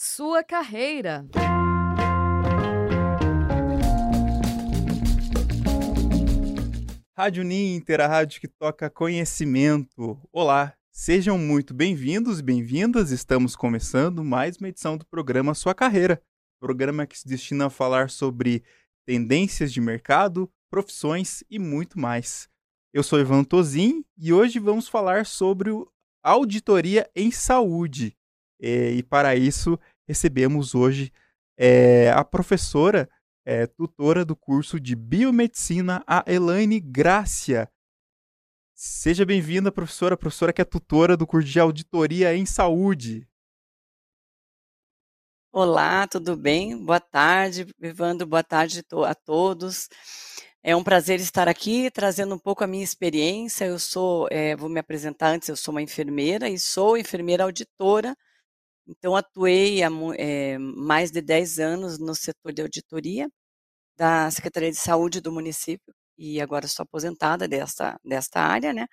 Sua carreira. Rádio Ninter, a rádio que toca conhecimento. Olá, sejam muito bem-vindos e bem-vindas. Estamos começando mais uma edição do programa Sua Carreira, programa que se destina a falar sobre tendências de mercado, profissões e muito mais. Eu sou Ivan Tozin e hoje vamos falar sobre auditoria em saúde. É, e para isso recebemos hoje é, a professora, é, tutora do curso de Biomedicina, a Elaine Grácia. Seja bem-vinda, professora, professora que é tutora do curso de Auditoria em Saúde. Olá, tudo bem? Boa tarde, Vivando, boa tarde a todos. É um prazer estar aqui trazendo um pouco a minha experiência. Eu sou, é, vou me apresentar antes, eu sou uma enfermeira e sou enfermeira auditora então, atuei há é, mais de 10 anos no setor de auditoria da Secretaria de Saúde do município e agora estou aposentada desta, desta área, né?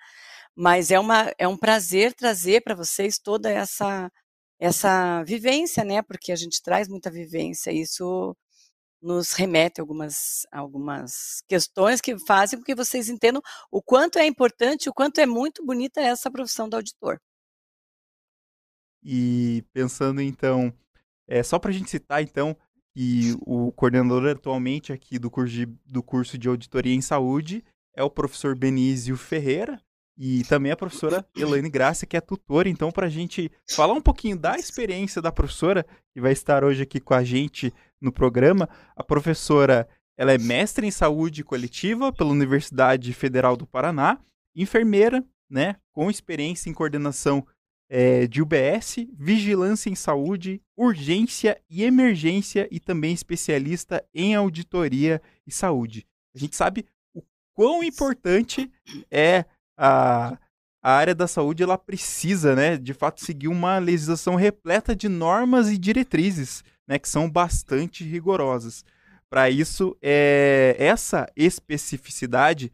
Mas é, uma, é um prazer trazer para vocês toda essa, essa vivência, né? Porque a gente traz muita vivência, isso nos remete a algumas, algumas questões que fazem com que vocês entendam o quanto é importante, o quanto é muito bonita essa profissão do auditor. E pensando então, é, só para a gente citar então, que o coordenador atualmente aqui do curso, de, do curso de auditoria em saúde é o professor Benício Ferreira e também a professora Elaine Graça, que é tutora. Então, para a gente falar um pouquinho da experiência da professora, que vai estar hoje aqui com a gente no programa, a professora ela é mestre em saúde coletiva pela Universidade Federal do Paraná, enfermeira, né, com experiência em coordenação é, de UBS, Vigilância em Saúde, Urgência e Emergência e também especialista em auditoria e saúde. A gente sabe o quão importante é a, a área da saúde, ela precisa, né, de fato, seguir uma legislação repleta de normas e diretrizes, né, que são bastante rigorosas. Para isso, é, essa especificidade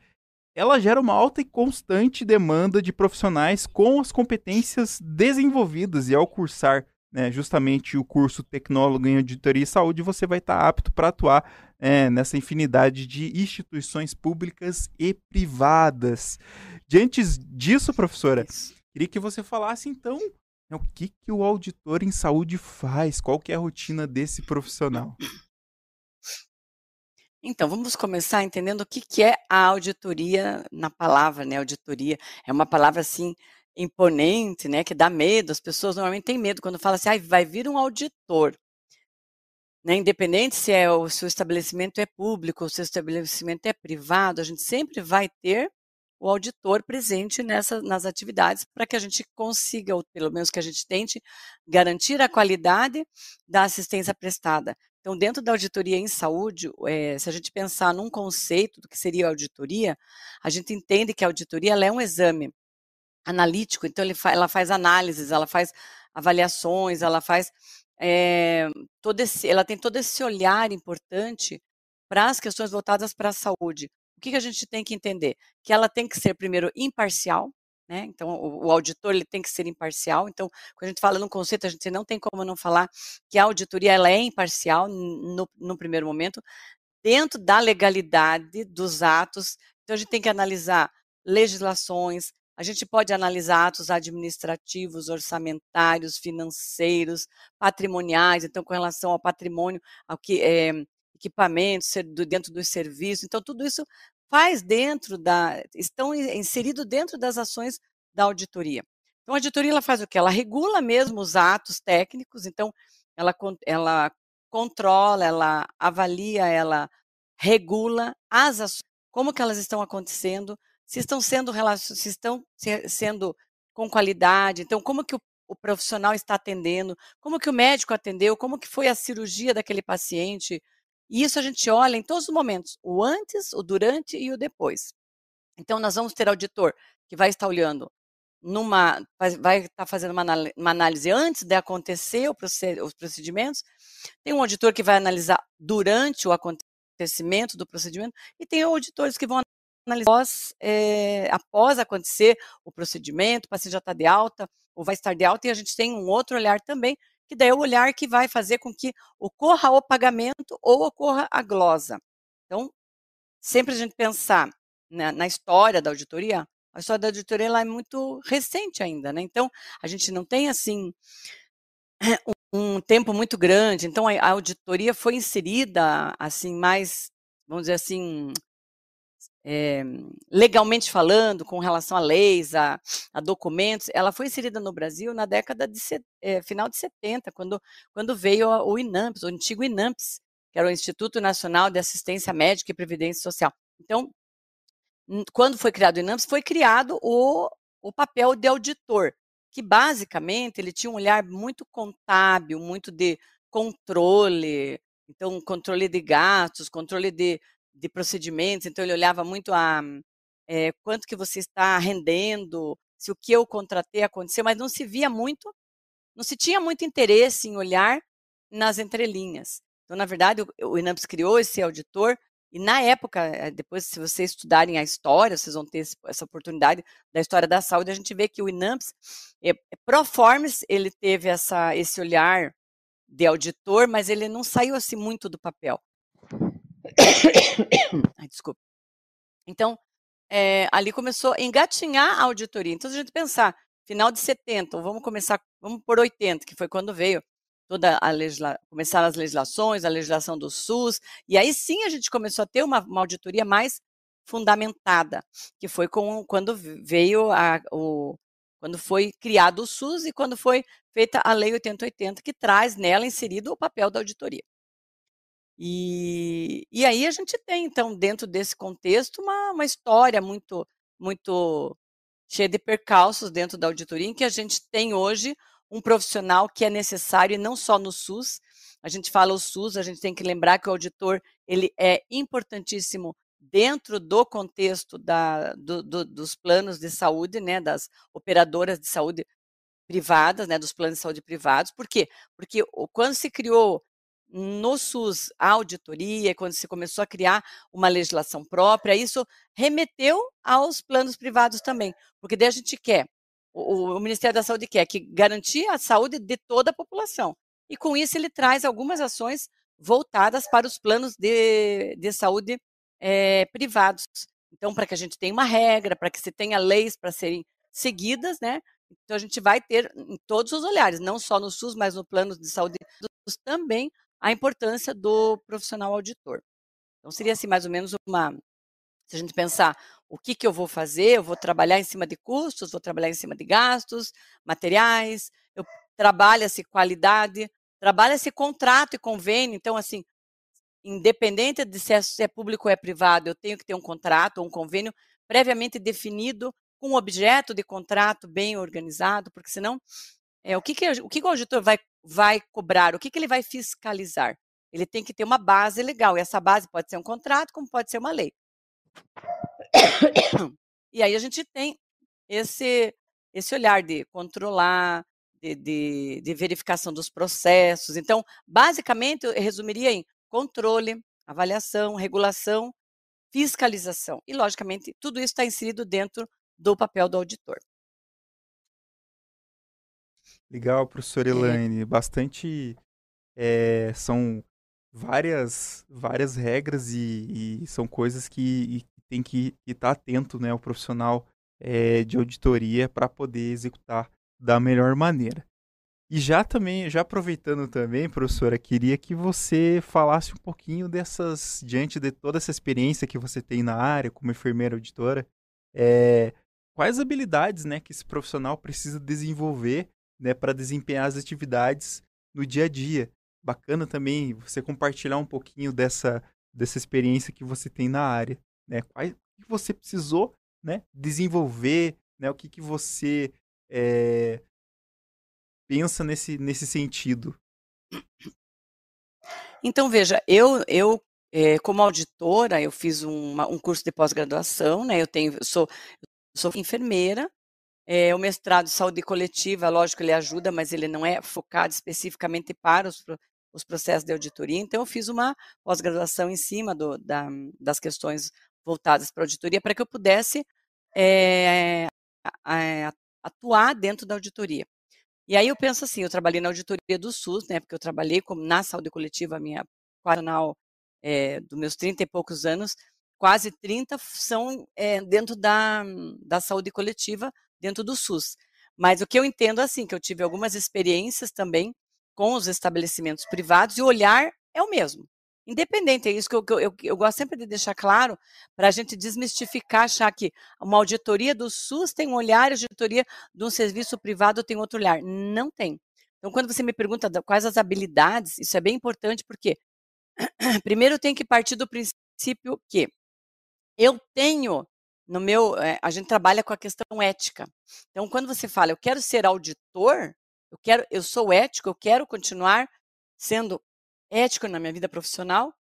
ela gera uma alta e constante demanda de profissionais com as competências desenvolvidas e ao cursar né, justamente o curso Tecnólogo em Auditoria e Saúde, você vai estar apto para atuar é, nessa infinidade de instituições públicas e privadas. Diante disso, professora, queria que você falasse então né, o que, que o auditor em saúde faz, qual que é a rotina desse profissional. Então, vamos começar entendendo o que, que é a auditoria na palavra, né? Auditoria é uma palavra assim imponente, né? Que dá medo. As pessoas normalmente têm medo quando fala assim, ah, vai vir um auditor. Né? Independente se é o seu estabelecimento é público ou se o estabelecimento é privado, a gente sempre vai ter o auditor presente nessa, nas atividades para que a gente consiga, ou pelo menos que a gente tente, garantir a qualidade da assistência prestada. Então, dentro da auditoria em saúde, é, se a gente pensar num conceito do que seria a auditoria, a gente entende que a auditoria é um exame analítico, então fa ela faz análises, ela faz avaliações, ela faz é, todo esse, ela tem todo esse olhar importante para as questões voltadas para a saúde. O que, que a gente tem que entender? Que ela tem que ser, primeiro, imparcial, né? Então, o, o, auditor ele tem que ser imparcial. Então, quando a gente fala num conceito, a gente não tem como não falar que a auditoria ela é imparcial no, no primeiro momento, dentro da legalidade dos atos. Então, a gente tem que analisar legislações, a gente pode analisar atos administrativos, orçamentários, financeiros, patrimoniais, então, com relação ao patrimônio, ao que é, equipamentos, dentro dos serviços. Então, tudo isso faz dentro da, estão inseridos dentro das ações da auditoria. Então, a auditoria ela faz o que? Ela regula mesmo os atos técnicos, então, ela, ela controla, ela avalia, ela regula as ações, como que elas estão acontecendo, se estão sendo se estão sendo com qualidade, então como que o, o profissional está atendendo, como que o médico atendeu, como que foi a cirurgia daquele paciente, e isso a gente olha em todos os momentos, o antes, o durante e o depois. Então, nós vamos ter auditor que vai estar olhando numa, vai estar fazendo uma, análise antes de acontecer os procedimentos, tem um auditor que vai analisar durante o acontecimento do procedimento, e tem auditores que vão analisar após, é, após acontecer o procedimento, o paciente já está de alta, ou vai estar de alta, e a gente tem um outro olhar também, que daí é o olhar que vai fazer com que ocorra o pagamento ou ocorra a glosa. Então, sempre a gente pensar na, na história da auditoria, a história da auditoria ela é muito recente ainda, né? Então, a gente não tem assim um, um tempo muito grande. Então, a, a auditoria foi inserida assim mais, vamos dizer assim, é, legalmente falando, com relação a leis, a, a, documentos, ela foi inserida no Brasil na década de é, final de 70, quando, quando veio o INAMPS, o antigo INAMPS, que era o Instituto Nacional de Assistência Médica e Previdência Social. Então, quando foi criado o INAMPS, foi criado o, o papel de auditor, que basicamente ele tinha um olhar muito contábil, muito de controle, então controle de gastos, controle de de procedimentos, então ele olhava muito a é, quanto que você está rendendo, se o que eu contratei aconteceu, mas não se via muito, não se tinha muito interesse em olhar nas entrelinhas. Então, na verdade, o, o INAMPS criou esse auditor e na época, eh, depois se vocês estudarem a história, vocês vão ter essa oportunidade da história da saúde, a gente vê que o INAMPS, é, Proformes, ele teve essa, esse olhar de auditor, mas ele não saiu assim muito do papel. Ai, desculpa. Então, é, ali começou a engatinhar a auditoria. Então, se a gente pensar, final de 70, vamos começar, vamos por 80, que foi quando veio toda a legisla... começaram as legislações, a legislação do SUS, e aí sim a gente começou a ter uma, uma auditoria mais fundamentada, que foi com, quando veio a, o, quando foi criado o SUS e quando foi feita a Lei 8080, que traz nela inserido o papel da auditoria. E, e aí a gente tem, então, dentro desse contexto, uma, uma história muito, muito cheia de percalços dentro da auditoria, em que a gente tem hoje um profissional que é necessário, e não só no SUS. A gente fala o SUS, a gente tem que lembrar que o auditor ele é importantíssimo dentro do contexto da, do, do, dos planos de saúde, né, das operadoras de saúde privadas, né, dos planos de saúde privados. Por quê? Porque quando se criou no SUS a auditoria, quando se começou a criar uma legislação própria, isso remeteu aos planos privados também, porque daí a gente quer, o, o Ministério da Saúde quer que garantir a saúde de toda a população. E com isso ele traz algumas ações voltadas para os planos de, de saúde é, privados. Então, para que a gente tenha uma regra, para que se tenha leis para serem seguidas, né? Então, a gente vai ter em todos os olhares, não só no SUS, mas no plano de saúde também, a importância do profissional auditor. Então, seria assim, mais ou menos uma. Se a gente pensar o que, que eu vou fazer, eu vou trabalhar em cima de custos, vou trabalhar em cima de gastos, materiais, eu trabalha-se qualidade, trabalha-se contrato e convênio. Então, assim, independente de se é, se é público ou é privado, eu tenho que ter um contrato ou um convênio previamente definido, com um objeto de contrato bem organizado, porque senão é, o que, que, o, que, o auditor vai vai cobrar, o que, que ele vai fiscalizar. Ele tem que ter uma base legal, e essa base pode ser um contrato, como pode ser uma lei. E aí a gente tem esse, esse olhar de controlar, de, de, de verificação dos processos. Então, basicamente, eu resumiria em controle, avaliação, regulação, fiscalização. E, logicamente, tudo isso está inserido dentro do papel do auditor. Legal, professor Elaine. É. Bastante. É, são várias, várias regras e, e são coisas que tem que estar atento, né, o profissional é, de auditoria para poder executar da melhor maneira. E já também, já aproveitando também, professora, queria que você falasse um pouquinho dessas, diante de toda essa experiência que você tem na área como enfermeira auditora, é, quais habilidades, né, que esse profissional precisa desenvolver né, para desempenhar as atividades no dia a dia. Bacana também você compartilhar um pouquinho dessa, dessa experiência que você tem na área, né? Quais, o que você precisou, né, desenvolver, né? O que, que você é, pensa nesse, nesse sentido? Então veja, eu eu é, como auditora eu fiz uma, um curso de pós-graduação, né? Eu tenho sou sou enfermeira é, o mestrado de saúde coletiva, lógico, ele ajuda, mas ele não é focado especificamente para os, os processos de auditoria. Então, eu fiz uma pós-graduação em cima do, da, das questões voltadas para a auditoria, para que eu pudesse é, atuar dentro da auditoria. E aí eu penso assim, eu trabalhei na auditoria do SUS, né, porque eu trabalhei como na saúde coletiva, minha quadranal é, dos meus 30 e poucos anos, quase 30 são é, dentro da, da saúde coletiva, dentro do SUS. Mas o que eu entendo assim, que eu tive algumas experiências também com os estabelecimentos privados e o olhar é o mesmo. Independente, é isso que eu, eu, eu, eu gosto sempre de deixar claro, para a gente desmistificar, achar que uma auditoria do SUS tem um olhar, a auditoria de um serviço privado tem outro olhar. Não tem. Então, quando você me pergunta quais as habilidades, isso é bem importante, porque primeiro tem que partir do princípio que eu tenho no meu, é, a gente trabalha com a questão ética. Então, quando você fala, eu quero ser auditor, eu quero, eu sou ético, eu quero continuar sendo ético na minha vida profissional,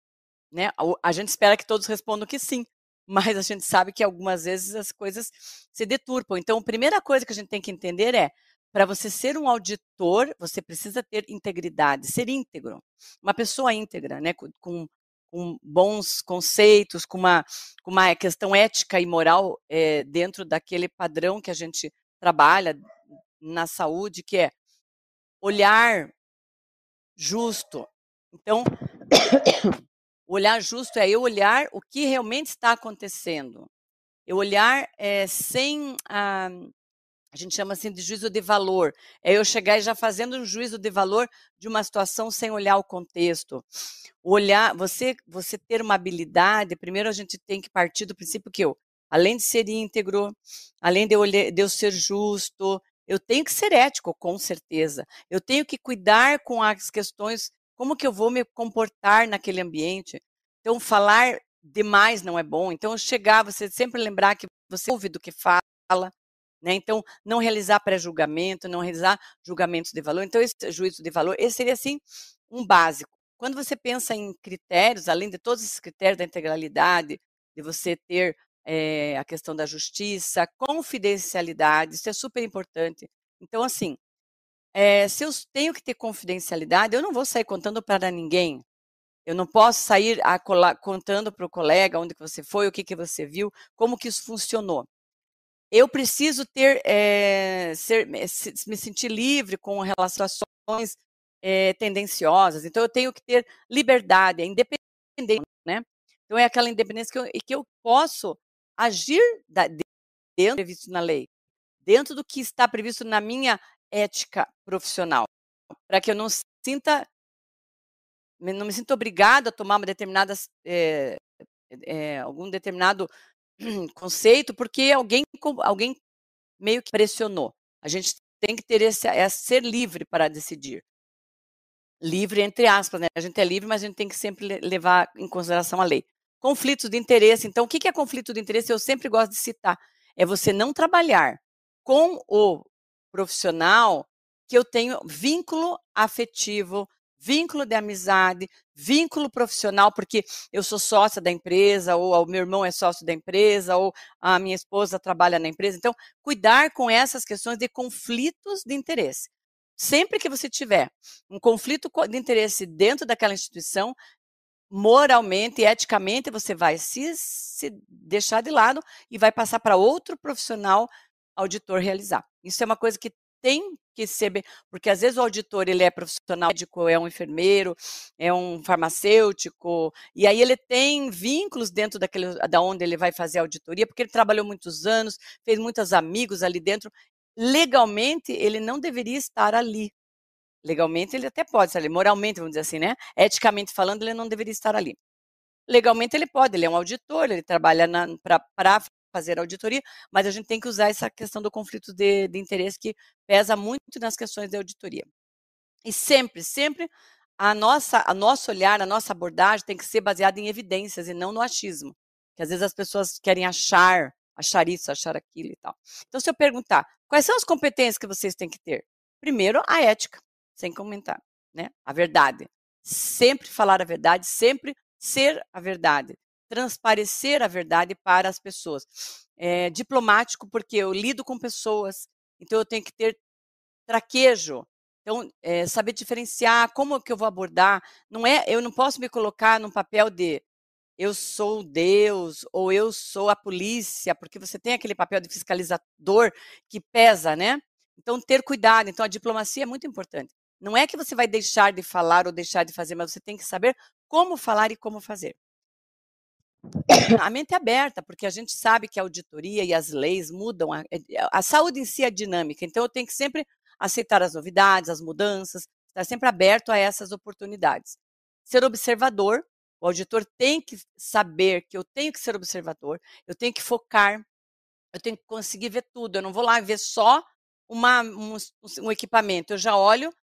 né? A gente espera que todos respondam que sim, mas a gente sabe que algumas vezes as coisas se deturpam. Então, a primeira coisa que a gente tem que entender é, para você ser um auditor, você precisa ter integridade, ser íntegro, uma pessoa íntegra, né? Com, com bons conceitos, com uma, com uma questão ética e moral é, dentro daquele padrão que a gente trabalha na saúde, que é olhar justo, então, olhar justo é eu olhar o que realmente está acontecendo. Eu olhar é, sem a, a gente chama assim de juízo de valor. É eu chegar e já fazendo um juízo de valor de uma situação sem olhar o contexto. Olhar, você, você ter uma habilidade, primeiro a gente tem que partir do princípio que eu, além de ser íntegro, além de eu, de eu ser justo, eu tenho que ser ético, com certeza. Eu tenho que cuidar com as questões como que eu vou me comportar naquele ambiente? Então, falar demais não é bom. Então, chegar, você sempre lembrar que você ouve do que fala, né? Então, não realizar pré-julgamento, não realizar julgamentos de valor. Então, esse juízo de valor, esse seria, assim, um básico. Quando você pensa em critérios, além de todos esses critérios da integralidade, de você ter é, a questão da justiça, confidencialidade, isso é super importante. Então, assim, é, se eu tenho que ter confidencialidade, eu não vou sair contando para ninguém. Eu não posso sair contando para o colega onde que você foi, o que, que você viu, como que isso funcionou. Eu preciso ter, é, ser, me sentir livre com relações é, tendenciosas. Então, eu tenho que ter liberdade, é independente, né? Então, é aquela independência que eu, que eu posso agir da, dentro do previsto na lei, dentro do que está previsto na minha ética profissional, para que eu não sinta, não me sinta obrigada a tomar uma determinada, é, é, algum determinado conceito, porque alguém, alguém meio que pressionou. A gente tem que ter esse, é ser livre para decidir. Livre entre aspas, né? A gente é livre, mas a gente tem que sempre levar em consideração a lei. Conflitos de interesse. Então, o que é conflito de interesse? Eu sempre gosto de citar. É você não trabalhar com o profissional que eu tenho vínculo afetivo, vínculo de amizade, vínculo profissional, porque eu sou sócia da empresa, ou o meu irmão é sócio da empresa, ou a minha esposa trabalha na empresa. Então, cuidar com essas questões de conflitos de interesse. Sempre que você tiver um conflito de interesse dentro daquela instituição, moralmente e eticamente você vai se, se deixar de lado e vai passar para outro profissional auditor realizar. Isso é uma coisa que tem que ser porque às vezes o auditor ele é profissional médico, é um enfermeiro, é um farmacêutico, e aí ele tem vínculos dentro daquele da onde ele vai fazer a auditoria, porque ele trabalhou muitos anos, fez muitos amigos ali dentro. Legalmente ele não deveria estar ali. Legalmente ele até pode estar ali, moralmente, vamos dizer assim, né? Eticamente falando, ele não deveria estar ali. Legalmente ele pode, ele é um auditor, ele trabalha para fazer auditoria, mas a gente tem que usar essa questão do conflito de, de interesse que pesa muito nas questões de auditoria. E sempre, sempre a nossa, a nosso olhar, a nossa abordagem tem que ser baseada em evidências e não no achismo. Que às vezes as pessoas querem achar, achar isso, achar aquilo e tal. Então, se eu perguntar, quais são as competências que vocês têm que ter? Primeiro, a ética, sem comentar, né? A verdade. Sempre falar a verdade, sempre ser a verdade transparecer a verdade para as pessoas. É, diplomático, porque eu lido com pessoas, então eu tenho que ter traquejo. Então, é, saber diferenciar como que eu vou abordar. Não é, eu não posso me colocar num papel de eu sou Deus ou eu sou a polícia, porque você tem aquele papel de fiscalizador que pesa, né? Então, ter cuidado. Então, a diplomacia é muito importante. Não é que você vai deixar de falar ou deixar de fazer, mas você tem que saber como falar e como fazer. A mente é aberta, porque a gente sabe que a auditoria e as leis mudam. A, a saúde em si é dinâmica, então eu tenho que sempre aceitar as novidades, as mudanças, estar sempre aberto a essas oportunidades. Ser observador, o auditor tem que saber que eu tenho que ser observador, eu tenho que focar, eu tenho que conseguir ver tudo. Eu não vou lá ver só uma, um, um equipamento, eu já olho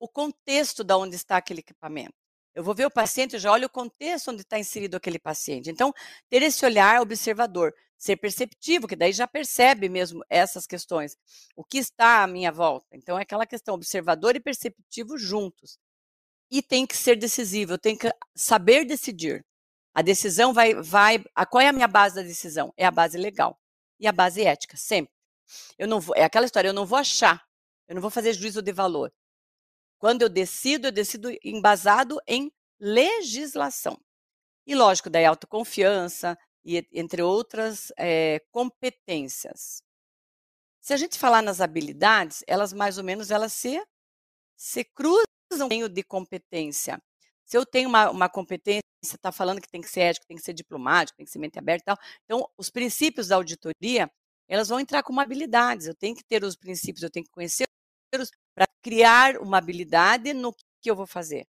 o contexto de onde está aquele equipamento. Eu vou ver o paciente, eu já olho o contexto onde está inserido aquele paciente. Então, ter esse olhar observador, ser perceptivo, que daí já percebe mesmo essas questões. O que está à minha volta? Então, é aquela questão observador e perceptivo juntos. E tem que ser decisivo, tenho que saber decidir. A decisão vai, vai. A, qual é a minha base da decisão? É a base legal e a base ética, sempre. Eu não vou, é aquela história, eu não vou achar, eu não vou fazer juízo de valor. Quando eu decido, eu decido embasado em legislação. E lógico, daí autoconfiança, e entre outras é, competências. Se a gente falar nas habilidades, elas mais ou menos elas se, se cruzam meio de competência. Se eu tenho uma, uma competência, está falando que tem que ser ético, tem que ser diplomático, tem que ser mente aberta e tal. Então, os princípios da auditoria, elas vão entrar como habilidades. Eu tenho que ter os princípios, eu tenho que conhecer para criar uma habilidade no que eu vou fazer.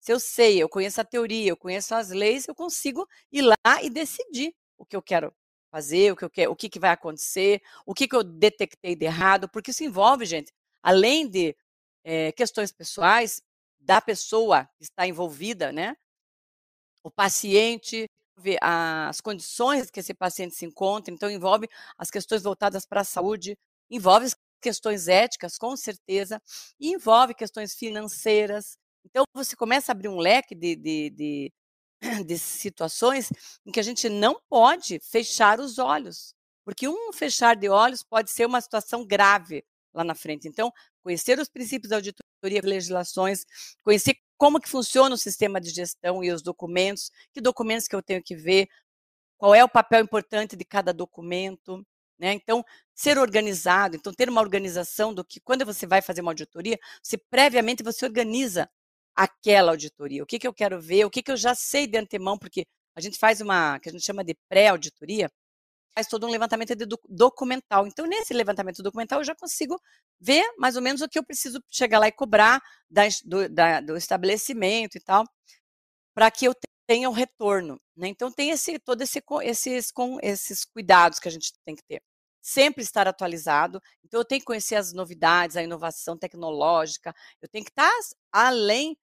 Se eu sei, eu conheço a teoria, eu conheço as leis, eu consigo ir lá e decidir o que eu quero fazer, o que eu quero, o que, que vai acontecer, o que, que eu detectei de errado, porque isso envolve, gente, além de é, questões pessoais da pessoa que está envolvida, né? O paciente, as condições que esse paciente se encontra, então envolve as questões voltadas para a saúde, envolve questões éticas, com certeza, e envolve questões financeiras. Então, você começa a abrir um leque de, de, de, de situações em que a gente não pode fechar os olhos, porque um fechar de olhos pode ser uma situação grave lá na frente. Então, conhecer os princípios da auditoria, legislações, conhecer como que funciona o sistema de gestão e os documentos, que documentos que eu tenho que ver, qual é o papel importante de cada documento, né? Então, ser organizado, então ter uma organização do que quando você vai fazer uma auditoria, você previamente você organiza aquela auditoria. O que, que eu quero ver, o que, que eu já sei de antemão, porque a gente faz uma que a gente chama de pré-auditoria, faz todo um levantamento de documental. Então, nesse levantamento documental, eu já consigo ver mais ou menos o que eu preciso chegar lá e cobrar da, do, da, do estabelecimento e tal, para que eu tenha o retorno. Né? Então, tem esse, todo esse, esses, com esses cuidados que a gente tem que ter. Sempre estar atualizado. Então, eu tenho que conhecer as novidades, a inovação tecnológica. Eu tenho que estar além.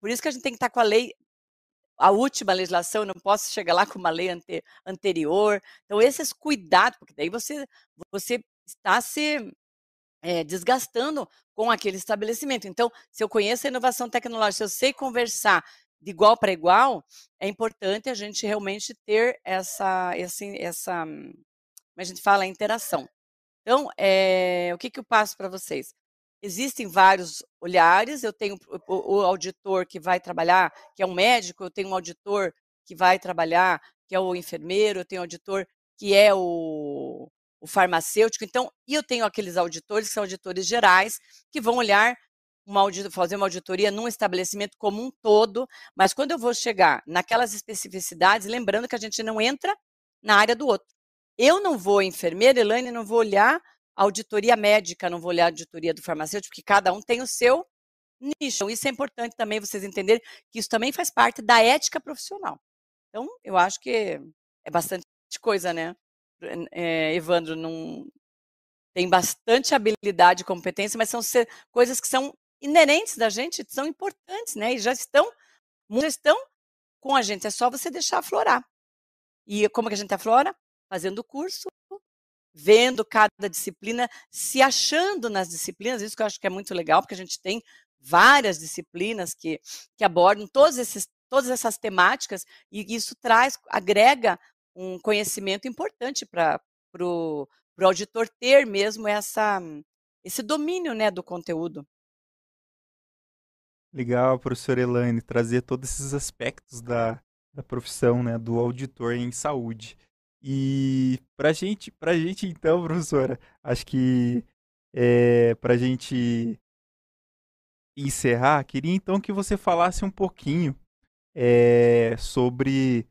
Por isso que a gente tem que estar com a lei, a última legislação, eu não posso chegar lá com uma lei ante, anterior. Então, esses cuidados, porque daí você, você está se é, desgastando com aquele estabelecimento. Então, se eu conheço a inovação tecnológica, se eu sei conversar de igual para igual, é importante a gente realmente ter essa, essa, essa como a gente fala, interação. Então, é, o que, que eu passo para vocês? Existem vários olhares, eu tenho o, o auditor que vai trabalhar, que é um médico, eu tenho um auditor que vai trabalhar, que é o enfermeiro, eu tenho um auditor que é o, o farmacêutico, então, e eu tenho aqueles auditores que são auditores gerais, que vão olhar uma fazer uma auditoria num estabelecimento como um todo, mas quando eu vou chegar naquelas especificidades, lembrando que a gente não entra na área do outro. Eu não vou, enfermeira, Elaine, não vou olhar auditoria médica, não vou olhar auditoria do farmacêutico, porque cada um tem o seu nicho. Isso é importante também vocês entenderem que isso também faz parte da ética profissional. Então, eu acho que é bastante coisa, né? É, Evandro, não, tem bastante habilidade e competência, mas são coisas que são inerentes da gente são importantes, né? E já estão, já estão com a gente. É só você deixar aflorar. E como que a gente aflora? Fazendo o curso, vendo cada disciplina, se achando nas disciplinas. Isso que eu acho que é muito legal, porque a gente tem várias disciplinas que, que abordam todos esses, todas essas temáticas e isso traz, agrega um conhecimento importante para o auditor ter mesmo essa, esse domínio né, do conteúdo. Legal, professor Elaine, trazer todos esses aspectos da, da profissão, né, do auditor em saúde. E pra gente, pra gente então, professora, acho que é, para gente encerrar, queria então que você falasse um pouquinho é, sobre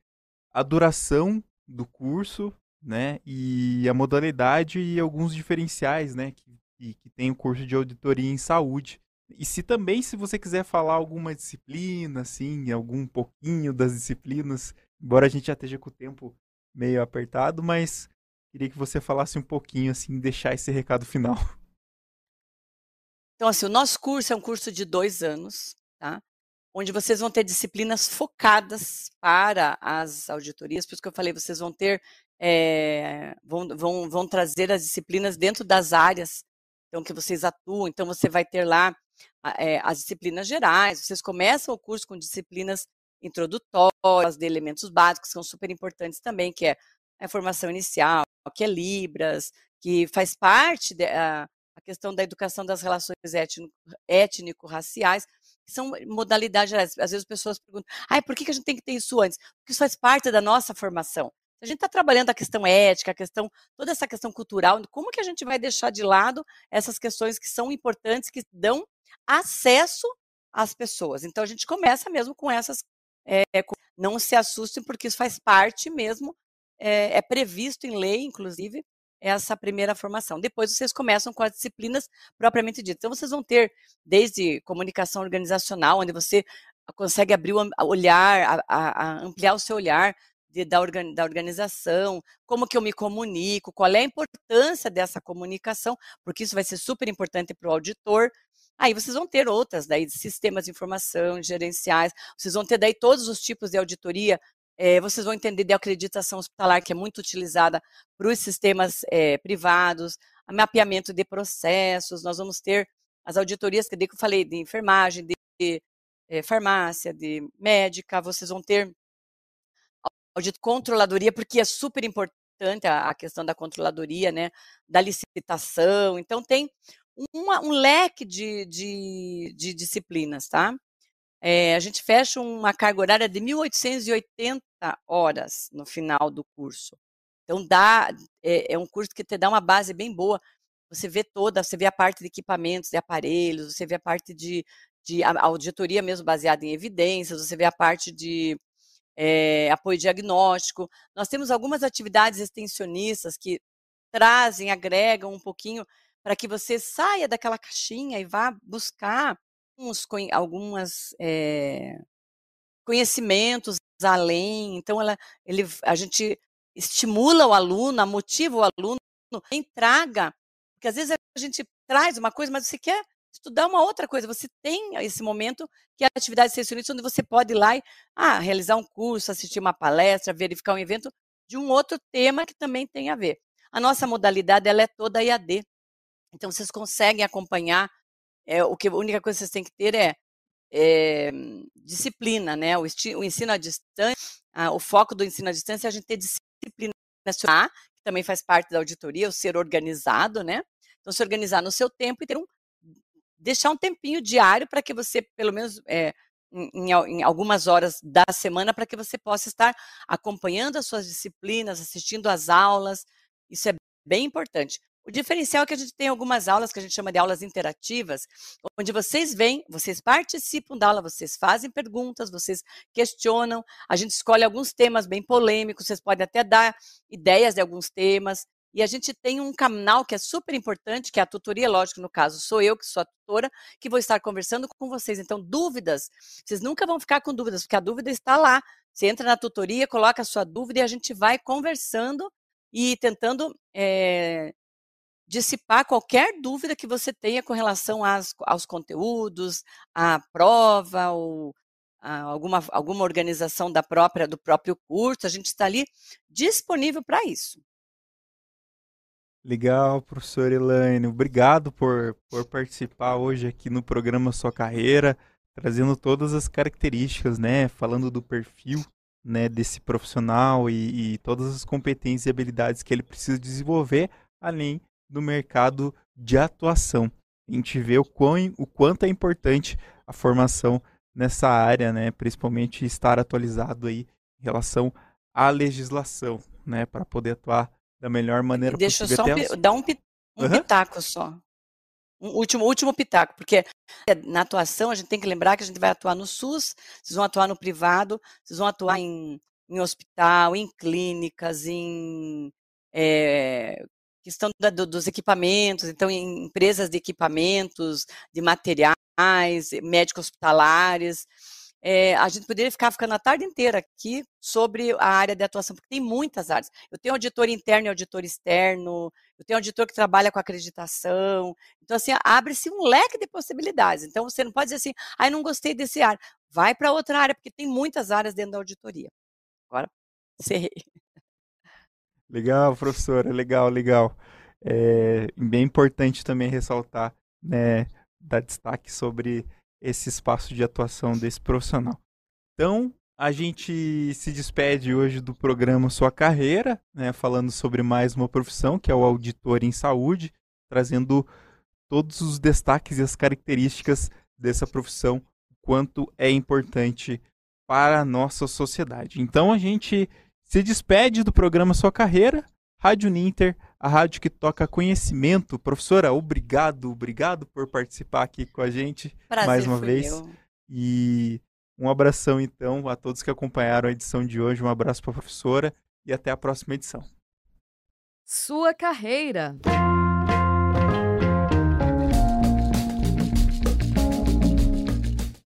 a duração do curso, né, e a modalidade e alguns diferenciais, né, que, que tem o curso de auditoria em saúde. E se também, se você quiser falar alguma disciplina, assim, algum pouquinho das disciplinas, embora a gente já esteja com o tempo meio apertado, mas queria que você falasse um pouquinho, assim, deixar esse recado final. Então, assim, o nosso curso é um curso de dois anos, tá? Onde vocês vão ter disciplinas focadas para as auditorias, por isso que eu falei, vocês vão ter, é, vão, vão, vão trazer as disciplinas dentro das áreas então, que vocês atuam. Então, você vai ter lá é, as disciplinas gerais, vocês começam o curso com disciplinas introdutórias de elementos básicos, que são super importantes também, que é a formação inicial, que é Libras, que faz parte da questão da educação das relações étnico-raciais, que são modalidades gerais. Às vezes as pessoas perguntam, ah, por que a gente tem que ter isso antes? Porque isso faz parte da nossa formação. A gente está trabalhando a questão ética, a questão, toda essa questão cultural, como que a gente vai deixar de lado essas questões que são importantes, que dão acesso às pessoas? Então a gente começa mesmo com essas. É, não se assustem, porque isso faz parte mesmo, é, é previsto em lei, inclusive, essa primeira formação. Depois vocês começam com as disciplinas propriamente ditas. Então vocês vão ter desde comunicação organizacional, onde você consegue abrir o olhar, a, a, ampliar o seu olhar de, da, organ, da organização, como que eu me comunico, qual é a importância dessa comunicação, porque isso vai ser super importante para o auditor. Aí vocês vão ter outras daí sistemas de informação, gerenciais, vocês vão ter daí todos os tipos de auditoria, é, vocês vão entender de acreditação hospitalar, que é muito utilizada para os sistemas é, privados, mapeamento de processos, nós vamos ter as auditorias que, eu falei, de enfermagem, de, de é, farmácia, de médica, vocês vão ter audito controladoria, porque é super importante a, a, questão da controladoria, né, da licitação. Então, tem um, um leque de, de, de, disciplinas, tá? É, a gente fecha uma carga horária de 1.880 horas no final do curso. Então, dá, é, é um curso que te dá uma base bem boa. Você vê toda, você vê a parte de equipamentos, de aparelhos, você vê a parte de, de auditoria mesmo baseada em evidências, você vê a parte de é, apoio diagnóstico. Nós temos algumas atividades extensionistas que trazem, agregam um pouquinho para que você saia daquela caixinha e vá buscar uns, algumas é, conhecimentos além. Então, ela, ele, a gente estimula o aluno, motiva o aluno, traga, porque às vezes a gente traz uma coisa, mas você quer estudar uma outra coisa. Você tem esse momento que é a atividade extensionista, onde você pode ir lá e ah, realizar um curso, assistir uma palestra, verificar um evento de um outro tema que também tem a ver. A nossa modalidade ela é toda EAD. Então, vocês conseguem acompanhar. É, o que, a única coisa que vocês têm que ter é, é disciplina, né? O, o, ensino à distância, ah, o foco do ensino à distância é a gente ter disciplina que também faz parte da auditoria, o ser organizado, né? Então, se organizar no seu tempo e ter um deixar um tempinho diário para que você, pelo menos é, em, em, algumas horas da semana, para que você possa estar acompanhando as suas disciplinas, assistindo às aulas. Isso é bem importante. O diferencial é que a gente tem algumas aulas que a gente chama de aulas interativas, onde vocês vêm, vocês participam da aula, vocês fazem perguntas, vocês questionam, a gente escolhe alguns temas bem polêmicos, vocês podem até dar ideias de alguns temas, e a gente tem um canal que é super importante, que é a tutoria, lógico, no caso, sou eu que sou a tutora, que vou estar conversando com vocês. Então, dúvidas, vocês nunca vão ficar com dúvidas, porque a dúvida está lá. Você entra na tutoria, coloca a sua dúvida e a gente vai conversando e tentando é, dissipar qualquer dúvida que você tenha com relação às, aos conteúdos, à prova ou a alguma, alguma organização da própria do próprio curso. A gente está ali disponível para isso. Legal, professor Elaine. Obrigado por, por participar hoje aqui no programa Sua Carreira, trazendo todas as características, né? Falando do perfil né, desse profissional e, e todas as competências e habilidades que ele precisa desenvolver, além do mercado de atuação. A gente vê o, quão, o quanto é importante a formação nessa área, né? Principalmente estar atualizado aí em relação à legislação, né? Para poder atuar da melhor maneira Deixa possível. Deixa eu só um, dar um, um uhum. pitaco só. Um último, último pitaco, porque na atuação a gente tem que lembrar que a gente vai atuar no SUS, vocês vão atuar no privado, vocês vão atuar em, em hospital, em clínicas, em é, questão da, do, dos equipamentos, então em empresas de equipamentos, de materiais, médicos hospitalares. É, a gente poderia ficar ficando a tarde inteira aqui sobre a área de atuação, porque tem muitas áreas. Eu tenho auditor interno e auditor externo, eu tenho auditor que trabalha com acreditação. Então, assim, abre-se um leque de possibilidades. Então, você não pode dizer assim, ah, não gostei desse área. Vai para outra área, porque tem muitas áreas dentro da auditoria. Agora, cerrei. Legal, professora, legal, legal. É bem importante também ressaltar, né, dar destaque sobre esse espaço de atuação desse profissional. Então, a gente se despede hoje do programa Sua Carreira, né, falando sobre mais uma profissão, que é o auditor em saúde, trazendo todos os destaques e as características dessa profissão, quanto é importante para a nossa sociedade. Então a gente se despede do programa Sua Carreira, Rádio Ninter, a rádio que toca conhecimento. Professora, obrigado, obrigado por participar aqui com a gente Prazer mais uma vez. Meu. E um abração então a todos que acompanharam a edição de hoje. Um abraço para a professora e até a próxima edição. Sua carreira.